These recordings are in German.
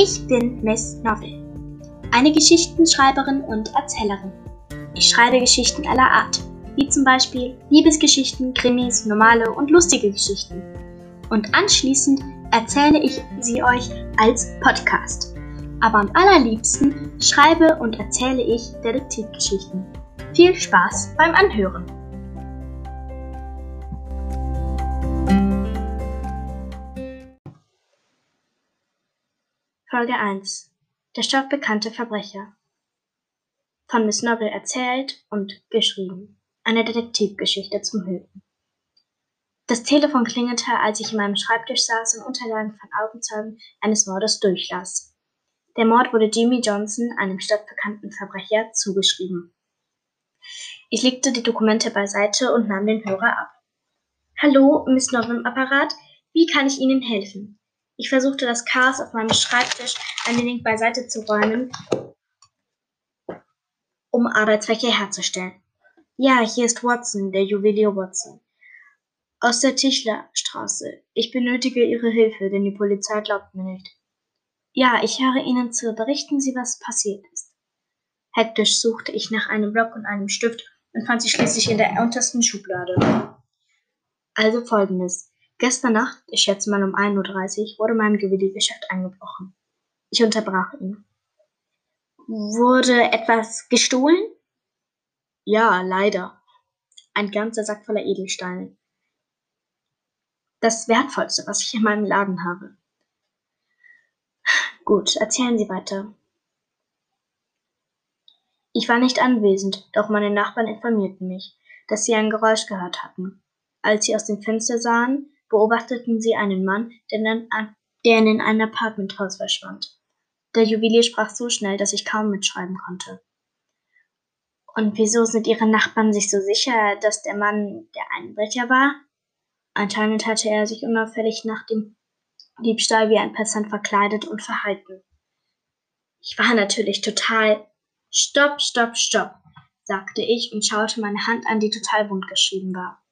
Ich bin Miss Novel, eine Geschichtenschreiberin und Erzählerin. Ich schreibe Geschichten aller Art, wie zum Beispiel Liebesgeschichten, Krimis, normale und lustige Geschichten. Und anschließend erzähle ich sie euch als Podcast. Aber am allerliebsten schreibe und erzähle ich Detektivgeschichten. Viel Spaß beim Anhören! Folge 1 Der stockbekannte Verbrecher Von Miss Noble erzählt und geschrieben. Eine Detektivgeschichte zum Hören. Das Telefon klingelte, als ich in meinem Schreibtisch saß und Unterlagen von Augenzeugen eines Mordes durchlas. Der Mord wurde Jimmy Johnson, einem stadtbekannten Verbrecher, zugeschrieben. Ich legte die Dokumente beiseite und nahm den Hörer ab. Hallo, Miss Noble im Apparat. Wie kann ich Ihnen helfen? Ich versuchte das Chaos auf meinem Schreibtisch ein wenig beiseite zu räumen, um Arbeitsfläche herzustellen. Ja, hier ist Watson, der Juwelier Watson. Aus der Tischlerstraße. Ich benötige Ihre Hilfe, denn die Polizei glaubt mir nicht. Ja, ich höre Ihnen zu. Berichten Sie, was passiert ist. Hektisch suchte ich nach einem Block und einem Stift und fand sie schließlich in der untersten Schublade. Also folgendes. Gestern Nacht, ich schätze mal um 1.30 Uhr, wurde mein Juweliergeschäft eingebrochen. Ich unterbrach ihn. Wurde etwas gestohlen? Ja, leider. Ein ganzer Sack voller Edelsteine. Das Wertvollste, was ich in meinem Laden habe. Gut, erzählen Sie weiter. Ich war nicht anwesend, doch meine Nachbarn informierten mich, dass sie ein Geräusch gehört hatten. Als sie aus dem Fenster sahen, beobachteten sie einen Mann, der in ein Apartmenthaus verschwand. Der Juwelier sprach so schnell, dass ich kaum mitschreiben konnte. Und wieso sind Ihre Nachbarn sich so sicher, dass der Mann der Einbrecher war? Anscheinend hatte er sich unauffällig nach dem Diebstahl wie ein Passant verkleidet und verhalten. Ich war natürlich total Stopp, stopp, stopp, sagte ich und schaute meine Hand an, die total wund geschrieben war.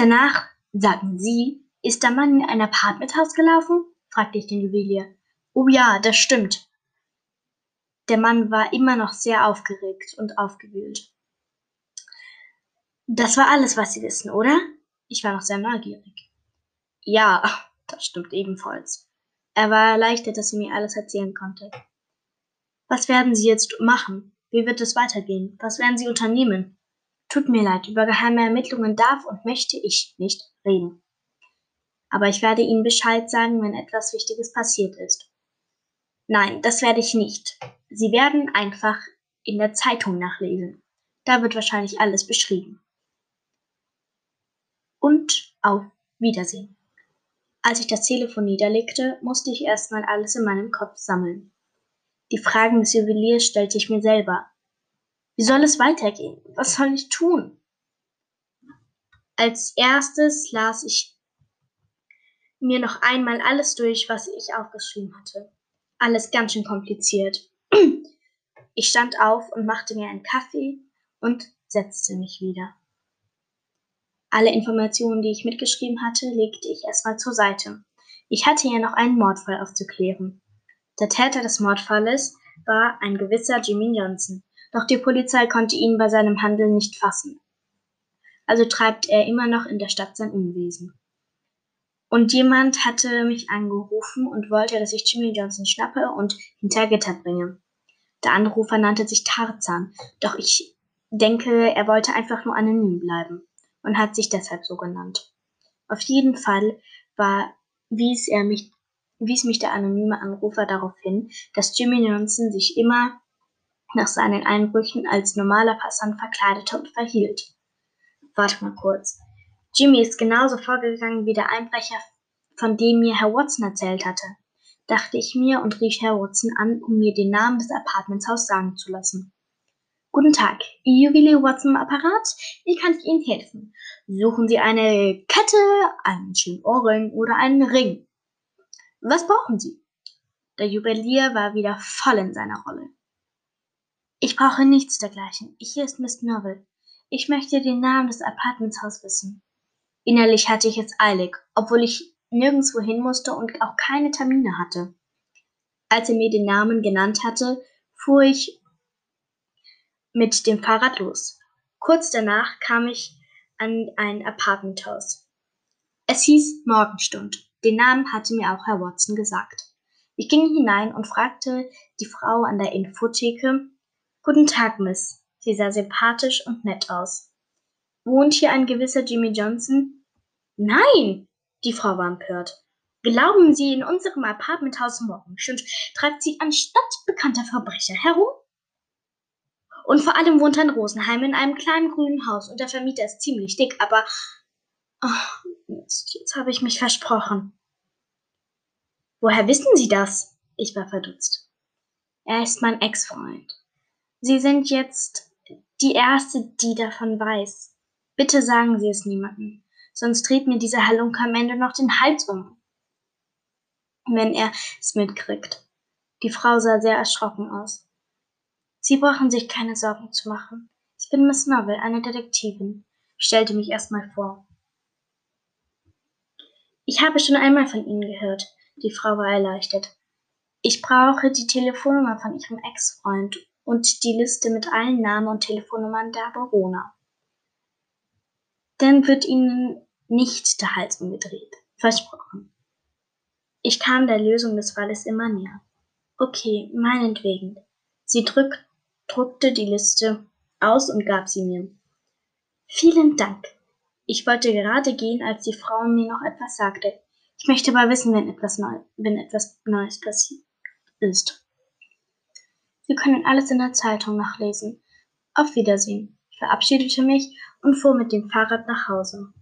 Danach, sagen Sie, ist der Mann in ein Apartmenthaus gelaufen? fragte ich den Juwelier. Oh ja, das stimmt. Der Mann war immer noch sehr aufgeregt und aufgewühlt. Das war alles, was Sie wissen, oder? Ich war noch sehr neugierig. Ja, das stimmt ebenfalls. Er war erleichtert, dass er mir alles erzählen konnte. Was werden Sie jetzt machen? Wie wird es weitergehen? Was werden Sie unternehmen? Tut mir leid, über geheime Ermittlungen darf und möchte ich nicht reden. Aber ich werde Ihnen Bescheid sagen, wenn etwas Wichtiges passiert ist. Nein, das werde ich nicht. Sie werden einfach in der Zeitung nachlesen. Da wird wahrscheinlich alles beschrieben. Und auf Wiedersehen. Als ich das Telefon niederlegte, musste ich erstmal alles in meinem Kopf sammeln. Die Fragen des Juweliers stellte ich mir selber, wie soll es weitergehen? Was soll ich tun? Als erstes las ich mir noch einmal alles durch, was ich aufgeschrieben hatte. Alles ganz schön kompliziert. Ich stand auf und machte mir einen Kaffee und setzte mich wieder. Alle Informationen, die ich mitgeschrieben hatte, legte ich erstmal zur Seite. Ich hatte ja noch einen Mordfall aufzuklären. Der Täter des Mordfalles war ein gewisser Jimmy Johnson. Doch die Polizei konnte ihn bei seinem Handeln nicht fassen. Also treibt er immer noch in der Stadt sein Unwesen. Und jemand hatte mich angerufen und wollte, dass ich Jimmy Johnson schnappe und hinter Gitter bringe. Der Anrufer nannte sich Tarzan, doch ich denke, er wollte einfach nur anonym bleiben und hat sich deshalb so genannt. Auf jeden Fall war, wies er mich, wies mich der anonyme Anrufer darauf hin, dass Jimmy Johnson sich immer nach seinen Einbrüchen als normaler Passant verkleidete und verhielt. Warte mal kurz. Jimmy ist genauso vorgegangen wie der Einbrecher, von dem mir Herr Watson erzählt hatte, dachte ich mir und rief Herr Watson an, um mir den Namen des Apartmentshaus sagen zu lassen. Guten Tag, Juwelier Watson Apparat. Wie kann ich Ihnen helfen? Suchen Sie eine Kette, einen schönen Ohrring oder einen Ring? Was brauchen Sie? Der Juwelier war wieder voll in seiner Rolle. Ich brauche nichts dergleichen. Hier ist Miss Novel. Ich möchte den Namen des Apartmentshaus wissen. Innerlich hatte ich es eilig, obwohl ich nirgendwo hin musste und auch keine Termine hatte. Als er mir den Namen genannt hatte, fuhr ich mit dem Fahrrad los. Kurz danach kam ich an ein Apartmenthaus. Es hieß Morgenstund. Den Namen hatte mir auch Herr Watson gesagt. Ich ging hinein und fragte die Frau an der Infotheke, Guten Tag, Miss. Sie sah sympathisch und nett aus. Wohnt hier ein gewisser Jimmy Johnson? Nein! Die Frau war empört. Glauben Sie, in unserem Apartmenthaus Morgenstund treibt sie anstatt bekannter Verbrecher herum? Und vor allem wohnt er in Rosenheim in einem kleinen grünen Haus und der Vermieter ist ziemlich dick, aber oh, Mist, jetzt habe ich mich versprochen. Woher wissen Sie das? Ich war verdutzt. Er ist mein Ex-Freund. Sie sind jetzt die Erste, die davon weiß. Bitte sagen Sie es niemandem, sonst dreht mir dieser Halunke am Ende noch den Hals um. Wenn er es mitkriegt. Die Frau sah sehr erschrocken aus. Sie brauchen sich keine Sorgen zu machen. Ich bin Miss Novel, eine Detektivin. Ich stellte mich erstmal vor. Ich habe schon einmal von Ihnen gehört. Die Frau war erleichtert. Ich brauche die Telefonnummer von Ihrem Ex-Freund und die Liste mit allen Namen und Telefonnummern der Bewohner. Dann wird Ihnen nicht der Hals umgedreht. Versprochen. Ich kam der Lösung des Falles immer näher. Okay, meinetwegen. Sie drück, druckte die Liste aus und gab sie mir. Vielen Dank. Ich wollte gerade gehen, als die Frau mir noch etwas sagte. Ich möchte aber wissen, wenn etwas, Neu wenn etwas Neues passiert ist. Sie können alles in der Zeitung nachlesen. Auf Wiedersehen. Ich verabschiedete mich und fuhr mit dem Fahrrad nach Hause.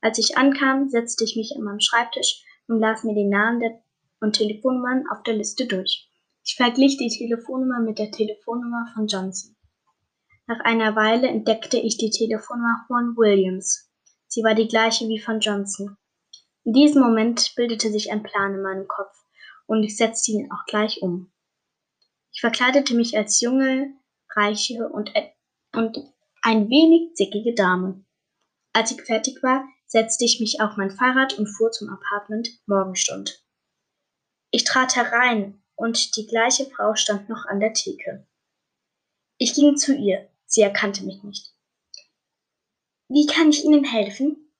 Als ich ankam, setzte ich mich an meinem Schreibtisch und las mir die Namen der und Telefonnummern auf der Liste durch. Ich verglich die Telefonnummer mit der Telefonnummer von Johnson. Nach einer Weile entdeckte ich die Telefonnummer von Williams. Sie war die gleiche wie von Johnson. In diesem Moment bildete sich ein Plan in meinem Kopf und ich setzte ihn auch gleich um. Ich verkleidete mich als junge, reiche und, und ein wenig zickige Dame. Als ich fertig war, setzte ich mich auf mein Fahrrad und fuhr zum Apartment Morgenstund. Ich trat herein und die gleiche Frau stand noch an der Theke. Ich ging zu ihr. Sie erkannte mich nicht. Wie kann ich Ihnen helfen?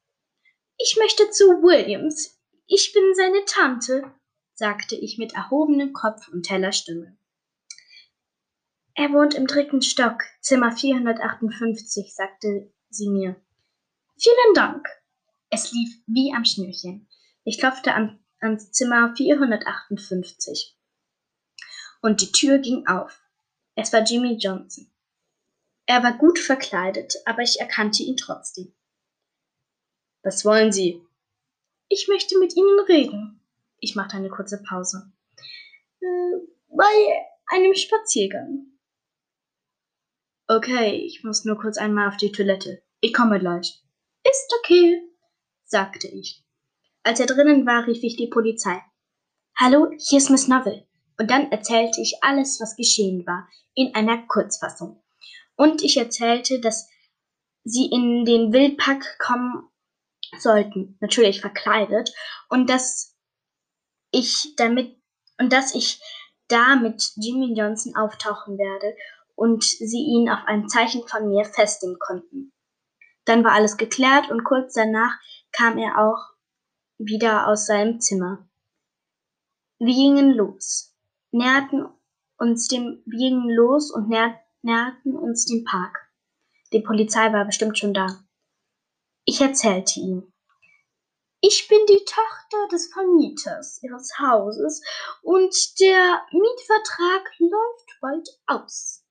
Ich möchte zu Williams. Ich bin seine Tante, sagte ich mit erhobenem Kopf und heller Stimme. Er wohnt im dritten Stock, Zimmer 458, sagte sie mir. Vielen Dank. Es lief wie am Schnürchen. Ich klopfte an, ans Zimmer 458. Und die Tür ging auf. Es war Jimmy Johnson. Er war gut verkleidet, aber ich erkannte ihn trotzdem. Was wollen Sie? Ich möchte mit Ihnen reden. Ich machte eine kurze Pause. Äh, bei einem Spaziergang. Okay, ich muss nur kurz einmal auf die Toilette. Ich komme gleich. Ist okay, sagte ich. Als er drinnen war, rief ich die Polizei. Hallo, hier ist Miss Novel. Und dann erzählte ich alles, was geschehen war, in einer Kurzfassung. Und ich erzählte, dass sie in den Wildpack kommen sollten, natürlich verkleidet, und dass ich damit und dass ich da mit Jimmy Johnson auftauchen werde und sie ihn auf ein Zeichen von mir festnehmen konnten. Dann war alles geklärt und kurz danach kam er auch wieder aus seinem Zimmer. Wir gingen los, näherten uns dem, wir gingen los und näher, näherten uns dem Park. Die Polizei war bestimmt schon da. Ich erzählte ihm. Ich bin die Tochter des Vermieters ihres Hauses und der Mietvertrag läuft bald aus.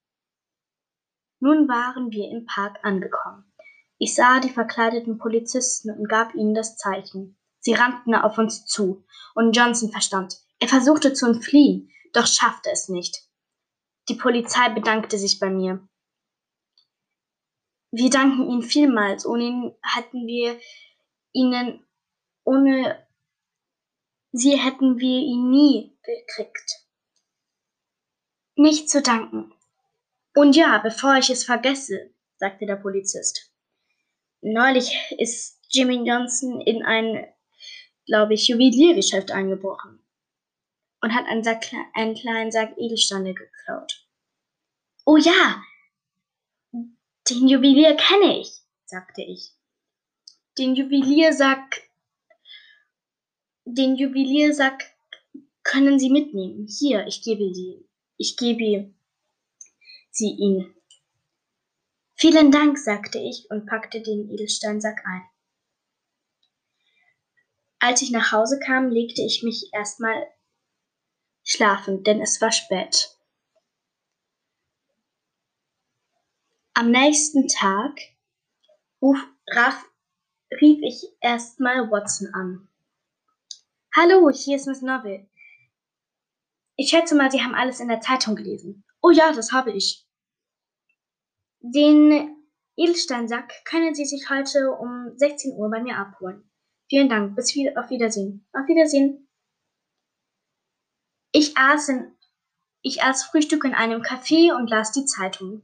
Nun waren wir im Park angekommen. Ich sah die verkleideten Polizisten und gab ihnen das Zeichen. Sie rannten auf uns zu, und Johnson verstand. Er versuchte zu entfliehen, doch schaffte es nicht. Die Polizei bedankte sich bei mir. Wir danken Ihnen vielmals. Ohne ihn hätten wir Ihnen, ohne Sie hätten wir ihn nie gekriegt. Nicht zu danken. Und ja, bevor ich es vergesse, sagte der Polizist. Neulich ist Jimmy Johnson in ein glaube ich, Juweliergeschäft eingebrochen und hat einen, Sack, einen kleinen Sack Edelsteine geklaut. Oh ja, den Juwelier kenne ich, sagte ich. Den Juweliersack, den Juweliersack können Sie mitnehmen. Hier, ich gebe sie, ich gebe sie Ihnen. Vielen Dank, sagte ich und packte den Edelsteinsack ein. Als ich nach Hause kam, legte ich mich erstmal schlafen, denn es war spät. Am nächsten Tag ruf, rief ich erstmal Watson an. Hallo, hier ist Miss Novel. Ich schätze mal, Sie haben alles in der Zeitung gelesen. Oh ja, das habe ich. Den Edelsteinsack können Sie sich heute um 16 Uhr bei mir abholen. Vielen Dank. Bis wieder, auf Wiedersehen. Auf Wiedersehen. Ich aß, in, ich aß Frühstück in einem Café und las die Zeitung.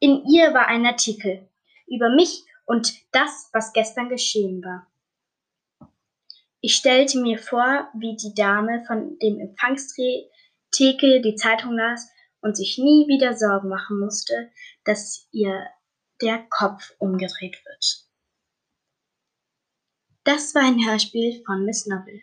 In ihr war ein Artikel über mich und das, was gestern geschehen war. Ich stellte mir vor, wie die Dame von dem Empfangstheke die Zeitung las und sich nie wieder Sorgen machen musste, dass ihr der Kopf umgedreht wird. Das war ein Hörspiel von Miss Novel.